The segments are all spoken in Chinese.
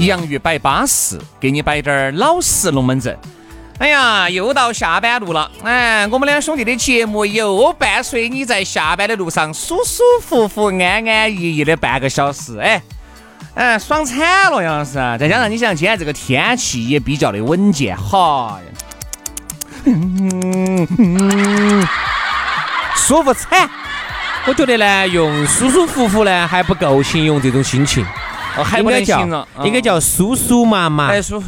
洋芋摆巴适，给你摆点儿老实龙门阵。哎呀，又到下班路了，哎，我们两兄弟的节目又伴随你在下班的路上舒舒服服、安安逸逸的半个小时，哎，哎，爽惨了，杨老师。再加上你想，今天这个天气也比较的稳健，哈，舒服惨。我觉得呢，用舒舒服服呢还不够形容这种心情。哦，还不能形容，应该叫叔叔妈妈。哎，叔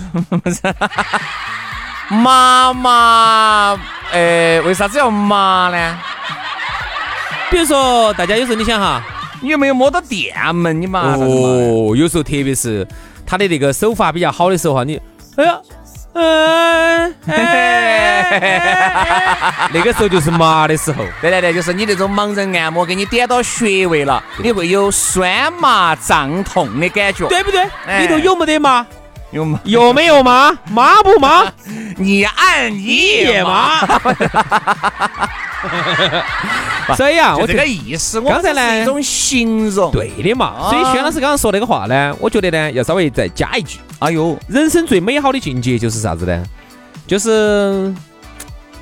妈妈，哎，为啥子要麻呢？比如说，大家有时候你想哈，你有没有摸到电门？你麻哦，有时候特别是他的那个手法比较好的时候哈，你，哎呀。嗯，那个时候就是麻的时候，对对对，就是你那种盲人按摩给你点到穴位了，你会有酸麻胀痛的感觉，对不对？里头有没得麻？有麻？有没有麻？麻不麻？你按你也麻。所以啊，我这个意思，我刚才呢一种形容，对的嘛。所以轩老师刚刚说那个话呢，我觉得呢要稍微再加一句。哎呦，人生最美好的境界就是啥子呢？就是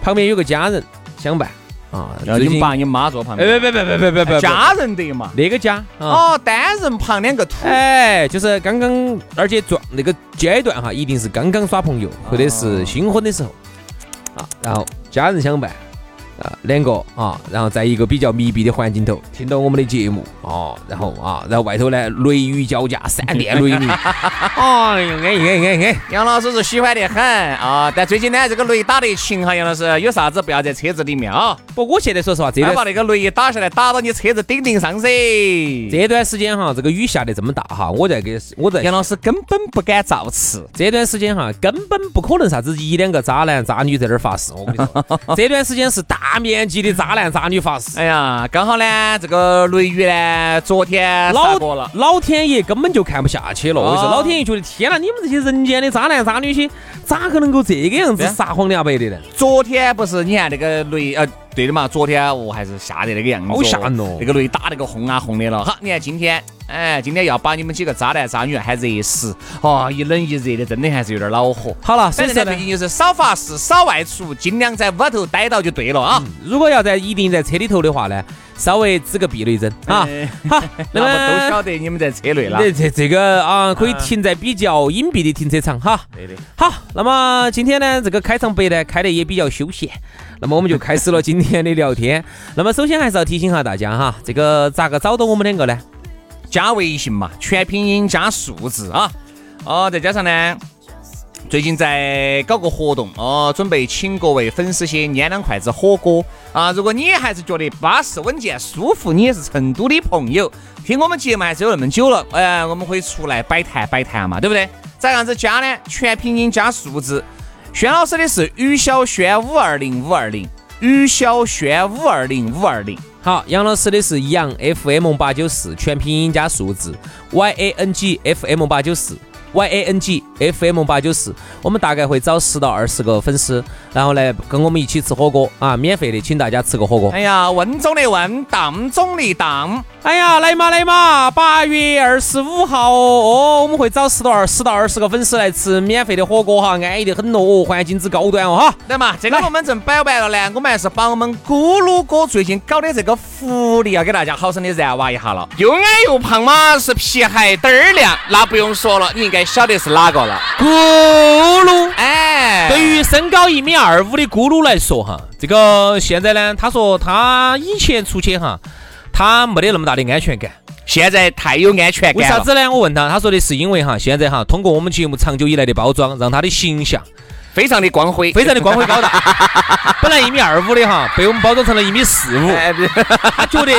旁边有个家人相伴啊。然后你爸你妈坐旁边？别别别别别别别，家人得嘛？那个家哦，单人旁两个土。哎，就是刚刚，而且状那个阶段哈，一定是刚刚耍朋友或者是新婚的时候啊，然后家人相伴。啊，两个啊，然后在一个比较密闭的环境头听到我们的节目啊，然后啊，然后外头呢雷雨交加，闪电雷鸣，哎呦，哎哎哎哎，杨老师是喜欢得很啊，但最近呢这个雷打得勤哈，杨老师有啥子不要在车子里面啊。不，我现在说实话，这段把那个雷一打下来，打到你车子顶顶上噻。这段时间哈，这个雨下得这么大哈，我在给我在杨老师根本不敢造次。这段时间哈，根本不可能啥子一两个渣男渣女在那儿发誓，我跟你说，这段时间是大。大面积的渣男渣女发誓，哎呀，刚好呢，这个雷雨呢，昨天老过了，老天爷根本就看不下去了。我说，老天爷觉得，天哪，你们这些人间的渣男渣女些，咋个能够这个样子撒谎两白的呢？昨天不是，你看那个雷，呃，对的嘛，昨天我还是吓得那个样子，好吓人哦，那个雷打那个轰啊轰的了。好，你看今天。哎，今天要把你们几个渣男渣女还热死哦！一冷一热的，真的还是有点恼火。好了，反正最近就是少发誓、少外出，尽量在屋头待到就对了啊。如果要在一定在车里头的话呢，稍微支个避雷针啊。好，那么都晓得你们在车内了。这这这个啊，可以停在比较隐蔽的停车场哈。对的。好，那么今天呢，这个开场白呢开的也比较休闲，那么我们就开始了今天的聊天。那么首先还是要提醒下大家哈，这个咋个找到我们两个呢？加微信嘛，全拼音加数字啊，哦，再加上呢，最近在搞个活动哦，准备请各位粉丝些拈两筷子火锅啊。如果你还是觉得巴适稳健舒服，你也是成都的朋友，听我们节目还是有那么久了，哎，我们可以出来摆摊摆摊嘛，对不对？咋样子加呢？全拼音加数字。轩老师的是于小轩五二零五二零，于小轩五二零五二零。好，杨老师的是杨 FM 八九四，全拼音加数字 Y A N G F M 八九四 Y A N G F M 八九四，我们大概会找十到二十个粉丝，然后来跟我们一起吃火锅啊，免费的，请大家吃个火锅。哎呀，文中的文，当中的当。哎呀，来嘛来嘛！八月二十五号哦，我们会找十到二十到二十个粉丝来吃免费的火锅哈，安逸得很哦，环境之高端哦哈。来嘛？这个龙门阵摆完了呢，我们还是把我们咕噜哥最近搞的这个福利要给大家好生的燃哇一下了。又矮又胖嘛，是皮还嘚儿亮，那不用说了，你应该晓得是哪个了。咕噜，哎，对于身高一米二五的咕噜来说哈，这个现在呢，他说他以前出去哈。他没得那么大的安全感，现在太有安全感为啥子呢？我问他，他说的是因为哈，现在哈，通过我们节目长久以来的包装，让他的形象非常的光辉，非常的光辉高大。本来一米二五的哈，被我们包装成了一米四五。他觉得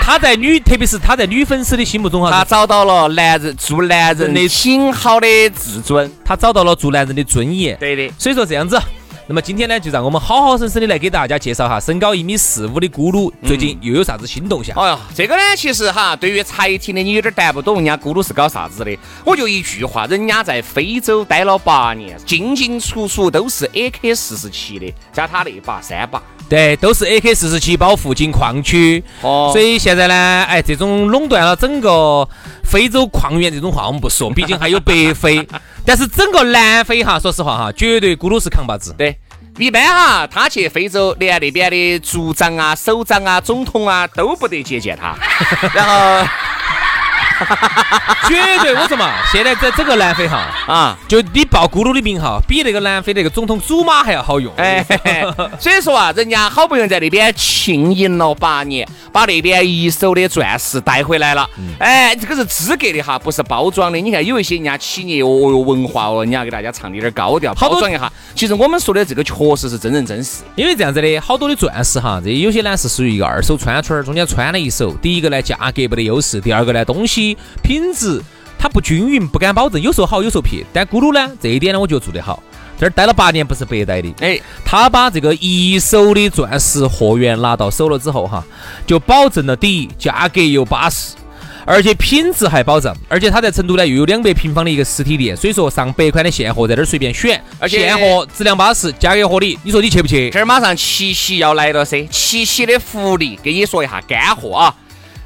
他在女，特别是他在女粉丝的心目中哈，他找到了男人做男人的挺好的自尊，他找到了做男人的尊严。对的，所以说这样子。那么今天呢，就让我们好好生生的来给大家介绍哈，身高一米四五的咕噜最近又有啥子新动向？哎呀，这个呢，其实哈，对于才听的你有点带不懂，人家咕噜是搞啥子的？我就一句话，人家在非洲待了八年，进进出出都是 AK 四十七的，加他那把三把，对，都是 AK 四十七保附近矿区。哦，所以现在呢，哎，这种垄断了整个非洲矿源这种话我们不说，毕竟还有北非。但是整个南非哈，说实话哈，绝对咕噜是扛把子。对，一般哈，他去非洲，连那边的族长啊、首长啊、总统啊都不得接见他，然后。绝对，我说嘛，现在在整个南非哈啊，就你报咕噜的名号，比那个南非那个总统祖玛还要好用。哎，所以说啊，人家好不容易在那边庆迎了八年，把那边一手的钻石带回来了。哎，这个是资格的哈，不是包装的。你看有一些人家企业哦哟文化哦，人家给大家唱的有点高调，包装一下。其实我们说的这个确实是真人真事，因为这样子的，好多的钻石哈，这有些呢是属于一个二手穿穿，中间穿了一手。第一个呢价格不得优势，第二个呢东西。品质它不均匀，不敢保证，有时候好，有时候撇。但咕噜呢，这一点呢，我觉得做得好。这儿待了八年，不是白待的。哎，他把这个一手的钻石货源拿到手了之后，哈，就保证了第一，价格又巴适，而且品质还保证。而且他在成都呢，又有两百平方的一个实体店，所以说上百款的现货在这儿随便选，而且现货质量巴适，价格合理。你说你去不去？这儿马上七夕要来了噻，七夕的福利，给你说一下干货啊！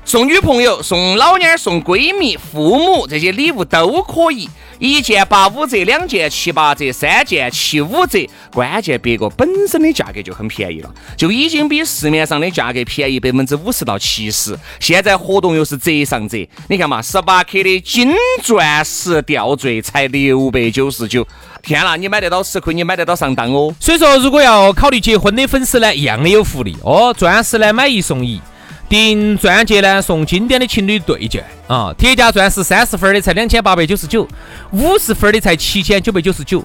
送女朋友、送老娘、送闺蜜、父母这些礼物都可以，一件八五折，两件七八折，三件七五折。关键别个本身的价格就很便宜了，就已经比市面上的价格便宜百分之五十到七十。现在活动又是折上折，你看嘛，十八克的金钻石吊坠才六百九十九。天啦，你买得到吃亏，你买得到上当哦。所以说，如果要考虑结婚的粉丝呢，一样的有福利哦，钻石呢买一送一。订钻戒呢，送经典的情侣对戒啊！铁甲钻石三十分的才两千八百九十九，五十分的才七千九百九十九。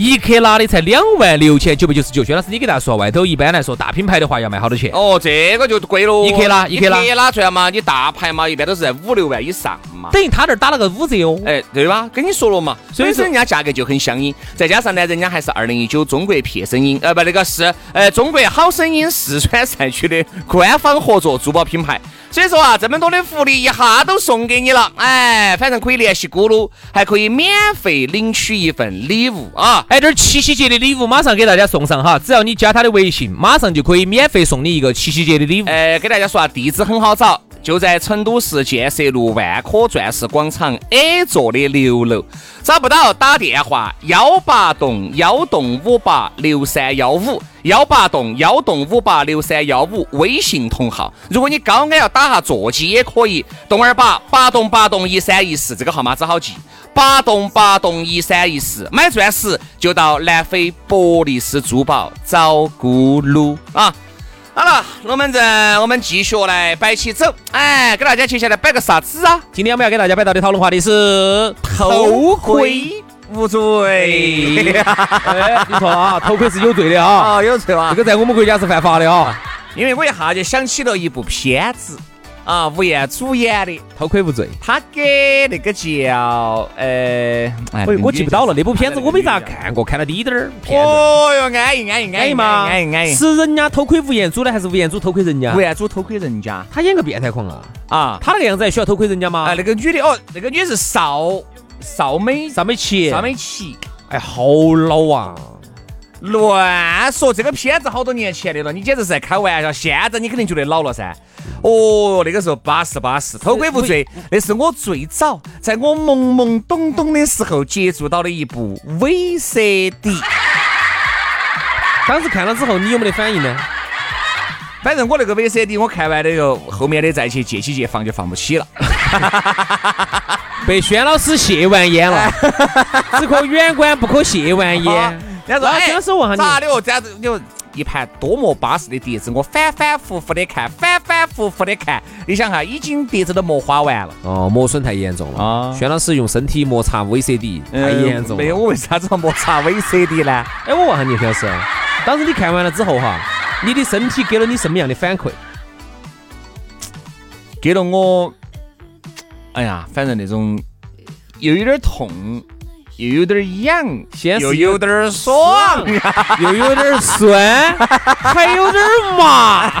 一克拉的才两万六千九百九十九，薛老师，你给大家说，外头一般来说大品牌的话要卖好多钱？哦，这个就贵喽。一克拉，一克拉，一克拉钻嘛，你大牌嘛，一般都是在五六万以上嘛。等于他这儿打了个五折哦。哎，对吧？跟你说了嘛，所以说人家价格就很相应，再加上呢，人家还是二零一九中国片声音，呃，不，那个是呃中国好声音四川赛区的官方合作珠宝品牌。所以说啊，这么多的福利一下都送给你了，哎，反正可以联系咕噜，还可以免费领取一份礼物啊！哎，这七夕节的礼物马上给大家送上哈，只要你加他的微信，马上就可以免费送你一个七夕节的礼物。哎，给大家说啊，地址很好找。就在成都市建设路万科钻石广场 A 座的六楼，找不到打电话幺八栋幺栋五八六三幺五幺八栋幺栋五八六三幺五微信同号。如果你高矮要打下座机也可以，栋二八八栋八栋一三一四这个号码只好记，八栋八栋一三一四。买钻石就到南非博利斯珠宝找咕噜啊。好了，龙门阵，我们继续来摆起走。哎，给大家接下来摆个啥子啊？今天我们要给大家摆到的讨论话题是偷窥无罪。哎，你错啊，偷窥是有罪的啊。啊，有罪啊。这个在我们国家是犯法的啊。因为我一下就想起了一部片子。啊，吴彦祖演的偷窥无罪，他给那个叫呃，我我记不到了那部片子，我没咋看过，看了滴点儿。哦哟，安逸安逸安逸嘛，安逸安逸。是人家偷窥吴彦祖的，还是吴彦祖偷窥人家？吴彦祖偷窥人家，他演个变态狂啊！啊，他那个样子还需要偷窥人家吗？哎，那个女的哦，那个女是邵邵美邵美琪，邵美琪，哎，好老啊！乱说，这个片子好多年前的了，你简直是在开玩笑。现在你肯定觉得老了噻。哦，那个时候巴适巴适，偷窥无罪，那是我最早在我懵懵懂懂的时候接触到的一部 VCD。当时看了之后，你有没得反应呢？反正我那个 VCD 我看完了以后，后面的再去借起借放就放不起了。被轩老师谢完烟了，只可远观不可亵玩焉。人家说，哎，老师问下你，咋的哦？这样子，你一盘多么巴适的碟子，我反反复复的看，反反复复的看。你想哈，已经碟子都磨花完了。哦，磨损太严重了啊！轩老师用身体摩擦 VCD 太严重了。没有，我为啥子要摩擦 VCD 呢？哎，我问下你，轩老师，当时你看完了之后哈，你的身体给了你什么样的反馈？给了我，哎呀，反正那种又有点痛。又有点痒，先又有点爽，又 有点酸，还有点麻，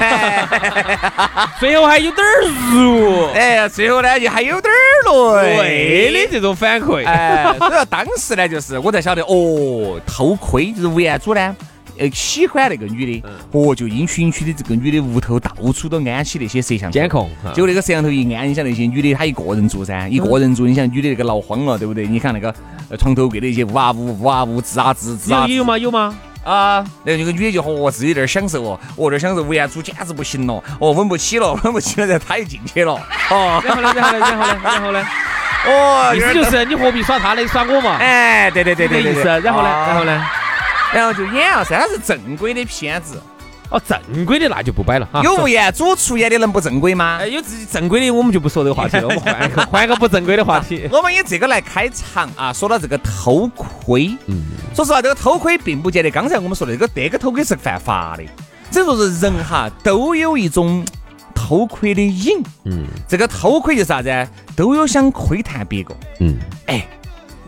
最后还有点热，哎呀，最后呢就还有点累的这种反馈。哎，所以当时呢，就是我才晓得，哦，偷窥就是吴彦祖呢。呃，喜欢那个女的，哦，就因循区的这个女的屋头到处都安起那些摄像监控，就那个摄像头一安，你想那些女的她一个人住噻，一个人住，你想女的那个闹慌了，对不对？你看那个床头柜的一些呜啊呜呜啊呜吱啊吱吱啊，有吗？有吗？啊，那那个女的就和自己在那儿享受哦，哦，在享受，吴彦祖简直不行了，哦，稳不起了，稳不起了，然后他又进去了，哦，然后呢，然后呢，然后呢，然后呢，哦，意思就是你何必耍他呢？耍我嘛？哎，对对对对，意思，然后呢，然后呢？然后就演了噻，它是正规的片子哦，正规的那就不摆了哈。有吴彦祖出演的能不正规吗？哎，有自己正规的，我们就不说这个话题了，我们换一个 换个不正规的话题。我们以这个来开场啊，说到这个偷窥，嗯，说实话，这个偷窥并不见得刚才我们说的这个这个偷窥是犯法的，只能说是人哈都有一种偷窥的瘾，嗯，这个偷窥就是啥子？都有想窥探别个，嗯，哎。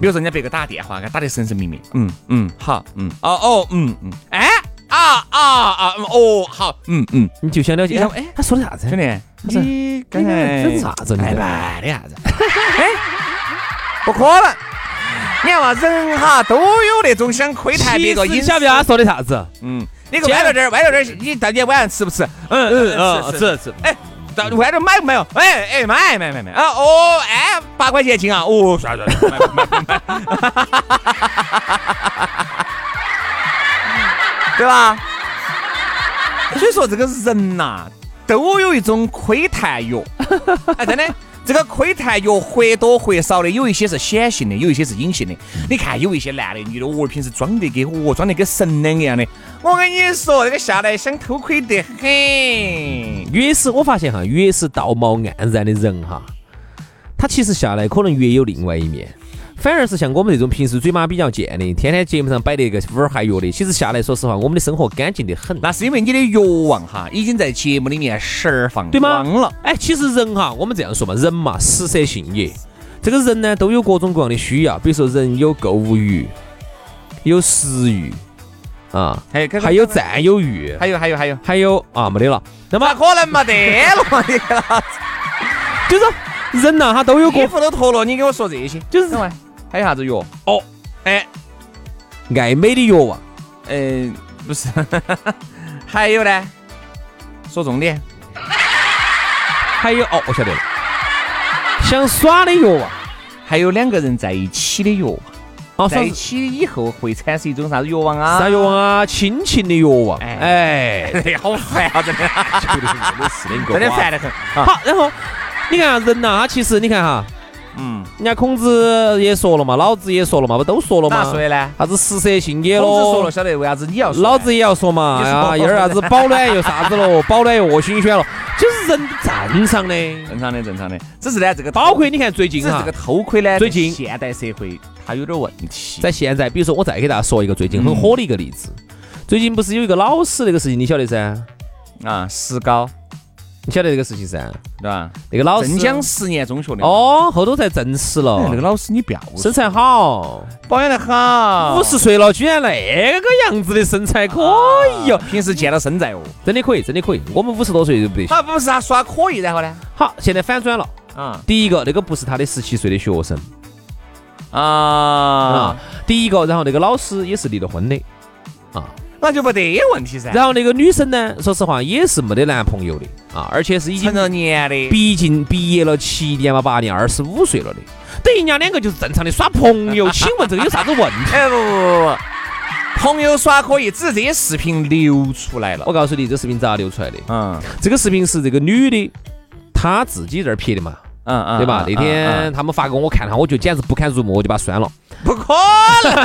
比如说人家别个打个电话，给打得神神秘秘，嗯嗯好，嗯哦哦嗯嗯，哎啊啊啊哦好，嗯嗯，你就想了解，哎，他说的啥子？兄弟，你刚才整啥子？哎办的啥子？哎，不可能！你看嘛，人哈都有那种想窥探别个隐私。晓不晓得他说的啥子？嗯，你个歪到这儿，歪到这儿，你到底晚上吃不吃？嗯嗯嗯，吃吃。哎。到外头买不买哦？哎哎买买买买啊哦哎八块钱一斤啊哦算了算了买买买对吧？所以说这个人呐都有一种窥探欲，哎真的。这个窥探欲或多或少的，有一些是显性的，有一些是隐性的。你看，有一些男的、女的，我平时装得跟我装得跟神两个样的。我跟你说，这个下来想偷窥得很。越是我发现哈，越是道貌岸然的人哈，他其实下来可能越有另外一面。反而是像我们这种平时嘴巴比较贱的，天天节目上摆的一个五儿还药的，其实下来说实话，我们的生活干净得很。那是因为你的欲望哈，已经在节目里面释放光了。哎，其实人哈，我们这样说嘛，人嘛，食色性也。这个人呢，都有各种各样的需要，比如说人有购物欲，有食欲啊，还有还有占有欲，还有还有还有还有啊，没得了。那么可能没得了嘛？你 就是人呐，他都有衣服都脱了，你给我说这些，就是。还有啥子药？哦，哎，爱美的药啊，嗯，不是，还有呢，说重点，还有哦，我晓得了，想耍的药啊，还有两个人在一起的药啊，在一起以后会产生一种啥子欲望啊？啥欲望啊？亲情的欲望，哎，好烦啊，真的，真的是的，真的烦得很。好，然后你看人呐，他其实你看哈。嗯，人家孔子也说了嘛，老子也说了嘛，不都说了嘛？说的呢？啥子食色性也咯？孔子说了，晓得为啥子你要说？老子也要说嘛？哎呀，又啥子保暖又啥子咯？保暖又恶心选了，就是人正常的，正常的，正常的。只是呢，这个包括你看最近哈，这个偷窥呢，最近现代社会它有点问题。在现在，比如说我再给大家说一个最近很火的一个例子，最近不是有一个老师那个事情，你晓得噻？啊，石膏。你晓得这个事情噻，对吧？那个老师镇江实验中学的哦，后头才证实了。那个老师你不要身材好，保养得好，五十岁了居然那个样子的身材可以哟。平时见到身材哦，真的可以，真的可以。我们五十多岁都不得行。他，不是他说他可以，然后呢？好，现在反转了啊！第一个，那个不是他的十七岁的学生啊啊！第一个，然后那个老师也是离了婚的啊。那就没得问题噻。然后那个女生呢，说实话也是没得男朋友的啊，而且是已经成了年的，毕竟毕业了七年嘛八年，二十五岁了的，等于人家两个就是正常的耍朋友。请问这个有啥子问题？哎不不不不，朋友耍可以，只是这些视频流出来了。我告诉你，这视频咋流出来的？嗯这个视频是这个女的她自己在这儿拍的嘛，嗯嗯，对吧？那嗯天他们发给我看哈，我就简直不堪入目，我就把它删了。不可能。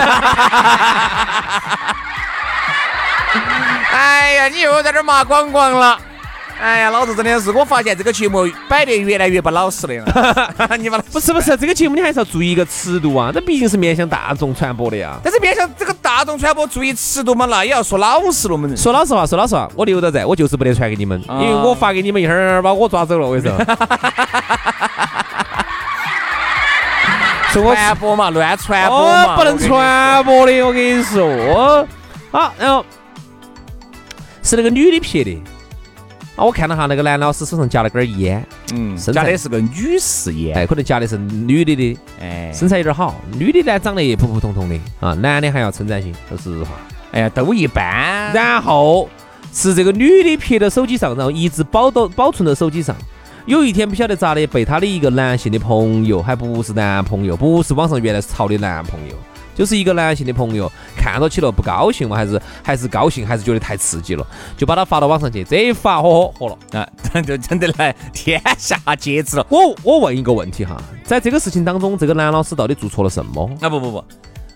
哎呀，你又在这儿骂光光了。哎呀，老子真的是，我发现这个节目摆得越来越不老实了。你把不是不是，这个节目你还是要注意一个尺度啊，这毕竟是面向大众传播的呀。但是面向这个大众传播注意尺度嘛，那也要说老实了，我们。说老实话，说老实话，我留到在，我就是不得传给你们，啊因为我发给你们一会儿把我抓走了，我跟你说。说我传播嘛，乱传播不能传播的，我跟你说。好，然后是那个女的拍的。啊，我看了哈，那个男老师手上夹了根烟，嗯，身材加的是个女士烟，哎，可能夹的是女的的，哎，身材有点好。女的呢，长得也普普通通的啊，男的还要称赞些，说实话。哎呀，都一般。然后是这个女的拍到手机上，然后一直保到保存到手机上。有一天不晓得咋的，被她的一个男性的朋友，还不是男朋友，不是网上原来是潮的男朋友，就是一个男性的朋友，看到起了不高兴嘛，还是还是高兴，还是觉得太刺激了，就把他发到网上去，这一发火火了。啊，就真的来天下皆知了。我我问一个问题哈，在这个事情当中，这个男老师到底做错了什么？啊不不不，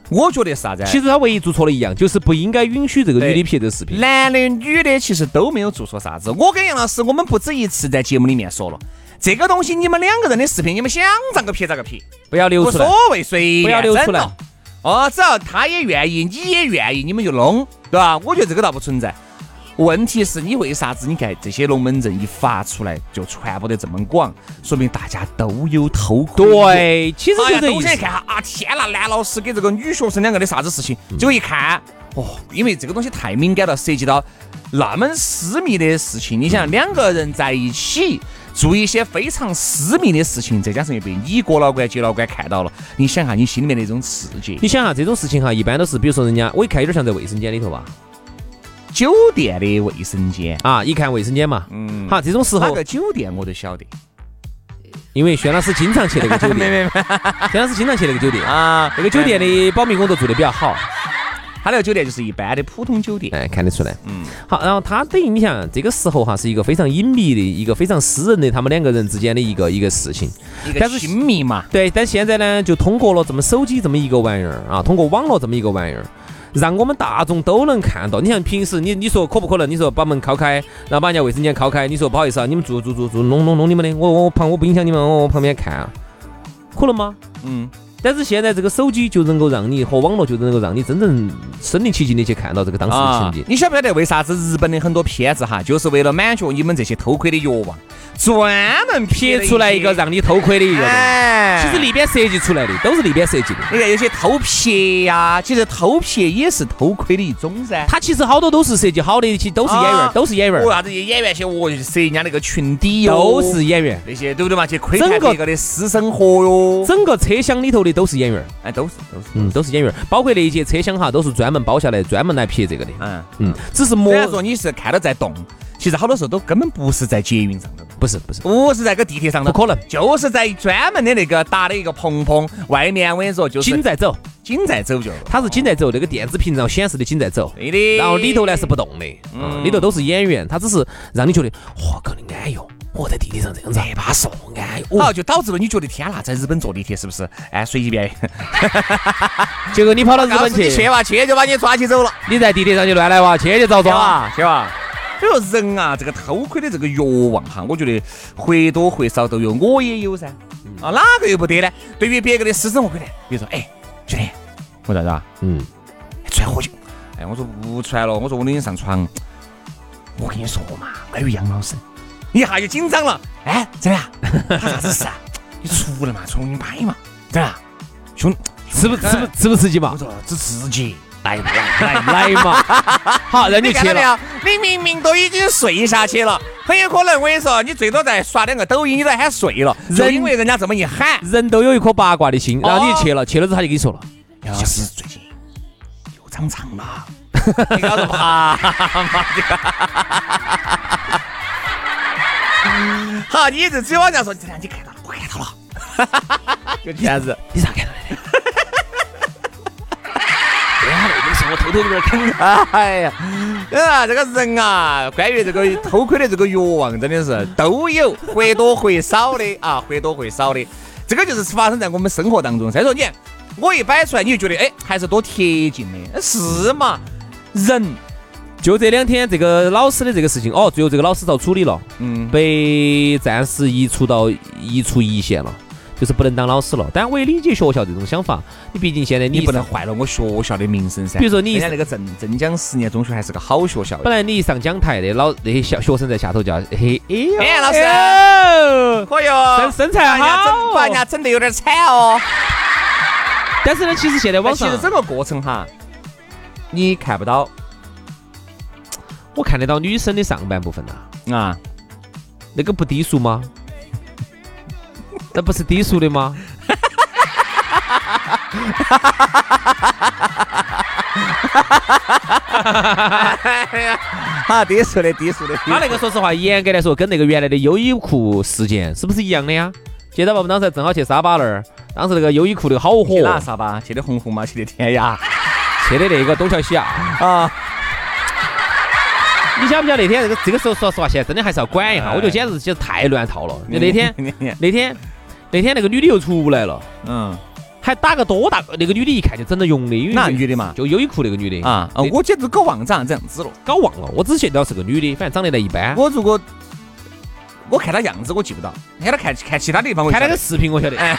我觉得是啥子？其实他唯一做错了一样，就是不应该允许这个女的拍这个视频。男的女的其实都没有做错啥子。我跟杨老师，我们不止一次在节目里面说了，这个东西你们两个人的视频，你们想咋个拍咋个拍，不要流出来无所，谓，随便不要流出来。哦，只要他也愿意，你也愿意，你们就弄，对吧？我觉得这个倒不存在。问题是你为啥子？你看这些龙门阵一发出来就传播得这么广，说明大家都有偷窥。对，其实，就这意思都想。看下啊！天呐，男老师给这个女学生两个的啥子事情？嗯结果一看，哦，因为这个东西太敏感了，涉及到那么私密的事情。你想，两个人在一起做一些非常私密的事情，再加上又被你哥老倌、姐老倌看到了，你想下你心里面那种刺激。你想哈，这种事情哈，一般都是，比如说人家，我一看有点像在卫生间里头吧，酒店的卫生间，啊，一看卫生间嘛，嗯，好，这种时候哪个，酒店我都晓得。因为轩老师经常去那个酒 没店，没没。轩老师经常去那个酒店，啊，那个酒店的保密工作做得比较好，他那个酒店就是一般的普通酒店。哎，看得出来。嗯，好，然后他等于你想，这个时候哈是一个非常隐秘的一个非常私人的他们两个人之间的一个一个事情。一个但是亲密嘛。对，但现在呢，就通过了这么手机这么一个玩意儿啊，通过网络这么一个玩意儿，让我们大众都能看到。你像平时你你说可不可能？你说把门敲开，然后把人家卫生间敲开，你说不好意思啊，你们住住住住，弄弄弄你们的，我我旁我不影响你们，我旁边看啊，可能吗？嗯，但是现在这个手机就能够让你和网络就能够让你真正身临其境的去看到这个当时的情景。你晓不晓得为啥子日本的很多片子哈，就是为了满足你们这些偷窥的欲望，专门撇出来一个让。你偷窥的一个东西，哎，其实里边设计出来的都是里边设计的。你看有些偷拍呀，其实偷拍也是偷窥的一种噻。它其实好多都是设计好的，其实都是演员，啊都是演员，为啥子演员些我，就是摄人家那个群底哟，都是演员。那些对不对嘛？去窥探别个的私生活哟。整个车厢里头的都是演员，哎，都是都是，嗯，都是。演员，包括那一节车厢哈，都是专门包下来，专门来拍这个的，嗯，嗯，只是模虽然说你是看到在动，其实好多时候都根本不是在捷运上头，不是不是，不是在个地铁上头，不可能。就是在专门的那个搭的一个棚棚外面，我跟你说，就是紧在走，紧在走就。它是紧在走，那个电子屏上显示的紧在走，对的。然后里头呢是不动的，嗯，里头都是演员，他只是让你觉得哇，搞得安哟，我在地铁上这样子，这巴适哦，安哟，好，就导致了你觉得天呐，在日本坐地铁是不是？哎，随便，结果你跑到日本去，你去哇，去就把你抓起走了，你在地铁上就乱来哇，去就遭抓，去吧，去吧。所以说人啊，这个偷窥的这个欲望哈，我觉得或多或少都有，我也有噻。啊，哪个又不得呢？对于别个的私生活可能，比如说，哎，兄弟，我咋子啊？嗯，出来喝酒。哎，我说不出来了，我说我领你上床。我跟你说嘛，关于杨老师，一下就紧张了。哎，怎么样？他啥子事啊？你出来嘛，重新拍嘛，怎么样？兄，刺不刺不刺不刺激嘛我？说只刺激，来来来来嘛，好，让你去了。你明明都已经睡下去了，很有可能我跟你说，你最多再刷两个抖音，你都喊睡了，就因为人家这么一喊。人都有一颗八卦的心，然后你去了，去了之后他就跟你说了，杨老师最近又长长了，你搞什么哈嘛这个？好，你这只有往这样说，这样你看到了，我看到了，就这样子。你咋看到的？我偷偷有点坑。哎呀，啊，这个人啊，关于这个偷窥的这个欲望，真的是都有，或多或少的啊，或多或少的。这个就是发生在我们生活当中。再说你，我一摆出来，你就觉得哎，还是多贴近的，是嘛？人就这两天这个老师的这个事情，哦，最后这个老师遭处理了，嗯，被暂时移除到移除一线了，就是不能当老师了。但我也理解学校这种想法，你毕竟现在你不能坏了我学校的名声噻。比如说你人家那个镇镇江实验中学还是个好学校，本来你一上讲台的老那些小学生在下头叫嘿哎呦哎老师可哟，身身材好把人家整得有点惨哦。但是呢，其实现在网上其实整个过程哈，你看不到我看得到女生的上半部分呐、啊。那个不低俗吗？那不是低俗的吗？哎 呀，好低俗的低俗的，他那个说实话，严格来说，跟那个原来的优衣库事件是不是一样的呀？记得吧？我们当时正好去沙巴那儿，当时那个优衣库那个好去哪火，啥吧？去的红红嘛，去的天涯去的那个东桥西亚。啊。你晓不晓得那天这个这个时候，说实话，现在真的还是要管一下。我觉得简直简直太乱套了。那天那天那天那个女的又出来了，嗯，还打个多大？那个女的一看就整得用的，因为哪女的嘛？就优衣库那个女的啊啊！我简直搞忘长这样子了。搞忘了，我只记得是个女的，反正长得来一般。我如果我看他样子，我记不到。看他看看其他地方，我看那个个，视频，我晓得。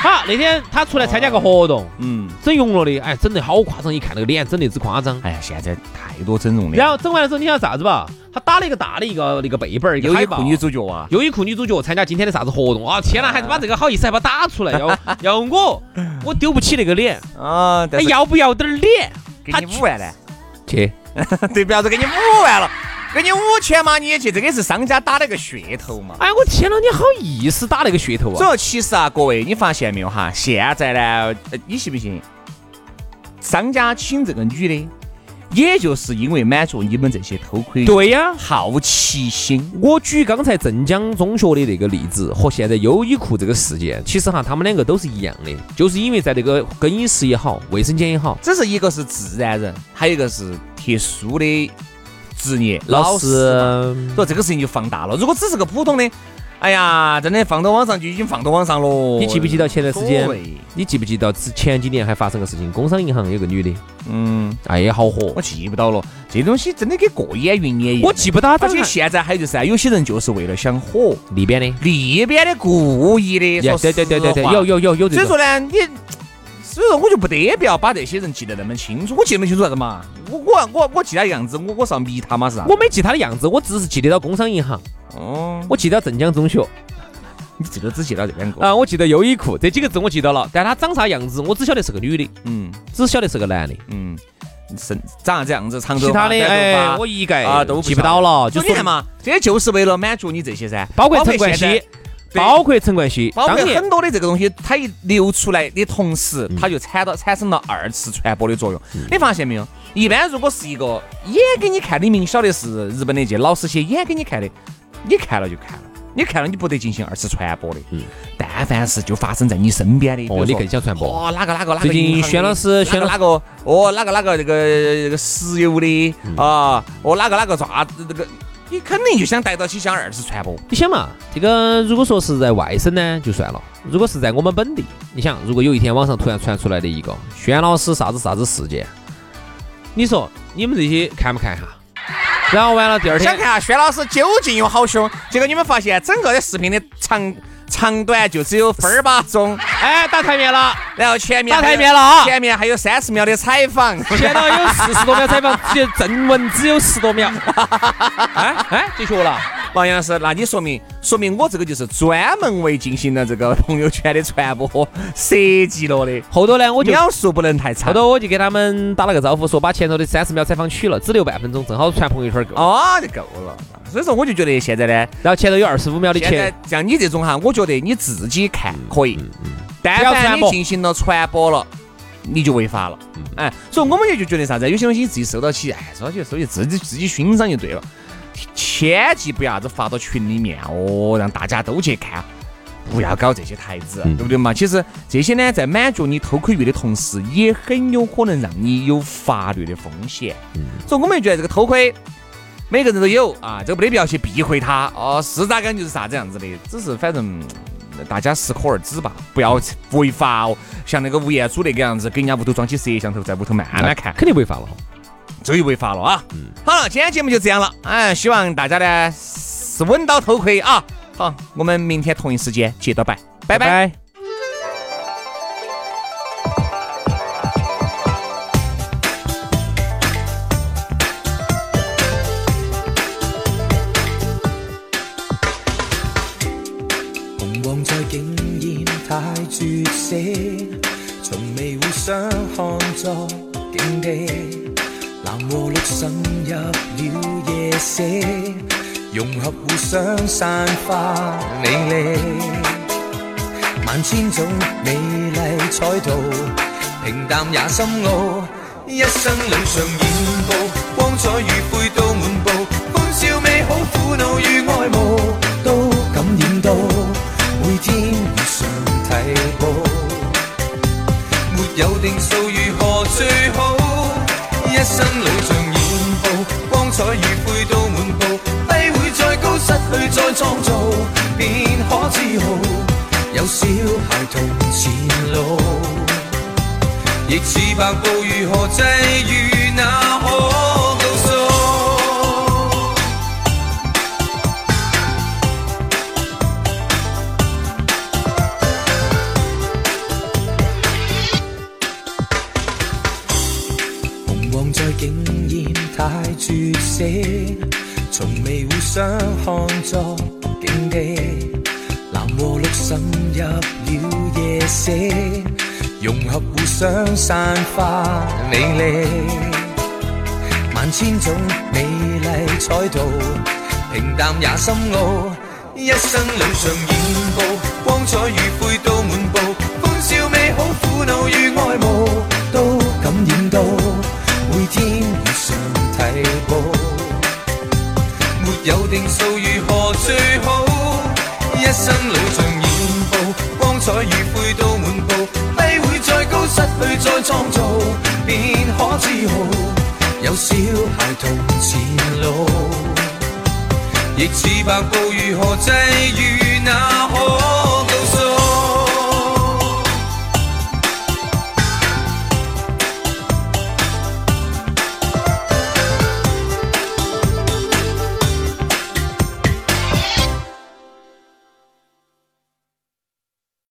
好，那天他出来参加个活动，嗯，整容了的，哎，整得好夸张，一看那个脸整得之夸张。哎呀，现在太多整容的。然后整完了之后，你晓得啥子吧？他打了一个大的一个那个背板。优衣库女主角啊，优衣库女主角参加今天的啥子活动啊？天哪，还是把这个好意思还把它打出来，要 要我，我丢不起那个脸，啊，哎，但是要不要点儿脸？给你五万呢？去，对，不要说给你五万了，给你五千嘛，你也去，这个是商家打了个噱头嘛。哎，我天哪，你好意思打那个噱头啊？所以其实啊，各位，你发现没有哈？现在呢，呃你信不信？商家请这个女的，也就是因为满足你们这些偷窥对呀，好奇心。我举刚才镇江中学的那个例子和现在优衣库这个事件，其实哈，他们两个都是一样的，就是因为在那个更衣室也好，卫生间也好，只是一个是自然人，还有一个是特殊的职业老师师嘛。所以这个事情就放大了。如果只是个普通的，哎呀，真的放到网上就已经放到网上了。你记不记得前段时间？你记不记得之前几年还发生个事情？工商银行有个女的，嗯，哎，好火我。记不到了。这东西真的跟过眼云烟一样。我记不到她而且现在还有就是啊，有些人就是为了想火，里边的，里边的故意的。说对对对对对，有。有有有。所以说呢，你所以说我就不得不要把这些人记得那么清楚。我记得那么清楚啥子嘛？我我我我记他样子，我我是要迷他嘛是啥？我没记他的样子，我只是记得到工商银行，哦，我记得镇江中学你记得只记到这两个。啊，我记得优衣库这几个字我记到了，但他长啥样子我只晓得是个女的，嗯只晓得是个男的。嗯，身长啥子样子，长头其他的哎，发我一概啊都记不到了，就你看嘛，这就是为了满足你这些噻，包括陈冠希包括陈冠希，包括很多的这个东西，它一流出来的同时，嗯它就产到产生了二次传播的作用。你发现没有？一般如果是一个演给你看的，明晓得是日本那届老师些演给你看的，你看了就看了。你看了，你不得进行二次传播的。但凡是就发生在你身边的，哦，你更想传播？哦，哪个哪个哪个最近银行的轩老师轩老哪个哦，哪个哪个这个这个石油的嗯啊，哦哪个哪个啥子这个，你肯定就想带到起想二次传播。你想嘛，这个如果说是在外省呢，就算了；如果是在我们本地，你想，如果有一天网上突然传出来的一个轩老师啥子啥子事件，你说你们这些看不看哈？然后完了第二天，想看下轩老师究竟有好凶，结果你们发现整个的视频的长长短就只有分儿八钟，哎，打台面了，然后前面打台面了啊！前面还有三十秒的采访，前头有四十多秒采访，只有正文只有十多秒。哎 哎，就学了。王杨老师，那你说明说明我这个就是专门为进行了这个朋友圈的传播设计了的，后头呢，我就秒数不能太长。后头我就给他们打了个招呼，说把前头的三十秒采访取了，只留半分钟，正好传朋友圈够。哦，就够了。所以说，我就觉得现在呢，然后前头有二十五秒的钱，像你这种哈，我觉得你自己看可以，但凡你进行了传播了，你就违法了。哎，所以我们也就觉得啥子，有些东西你自己收到起，哎，收到起收起，自己自己欣赏就对了，千记不要啥子发到群里面哦，让大家都去看。不要搞这些台子，对不对嘛？其实这些呢，在满足你偷窥欲的同时，也很有可能让你有法律的风险。所以我们觉得这个偷窥，每个人都有啊，这个没得必要去避讳它。哦，是咋个就是啥子样子的，只是反正大家适可而止吧，不要违法哦。像那个吴彦祖那个样子，给人家屋头装起摄像头，在屋头慢慢看，肯定违法了，这就违法了啊。好了，今天节目就这样了，哎，希望大家呢是稳到头盔啊。好，我们明天同一时间接着拜，拜拜。红想散发美丽，万千种美丽彩图，平淡也深奥。一生里像染布，光彩与灰都满布，欢笑美好，苦恼与爱慕都感染到，每天如常提步，没有定数如何最好。一生里像染布，光彩与灰都满布。去再创造，便可自豪。有小孩同前路，亦似白布，如何际遇那可告诉？红黄在竟然太绝色。从未互相看作景地，蓝和绿渗入了夜色，融合互相散发美丽。万千种美丽彩图，平淡也深奥。一生里像染布，光彩与灰都满有定数如何最好？一生里像染布，光彩与灰都满布，低会再高，失去再创造，便可自豪。有小孩同前路，亦似白布，如何际遇那可？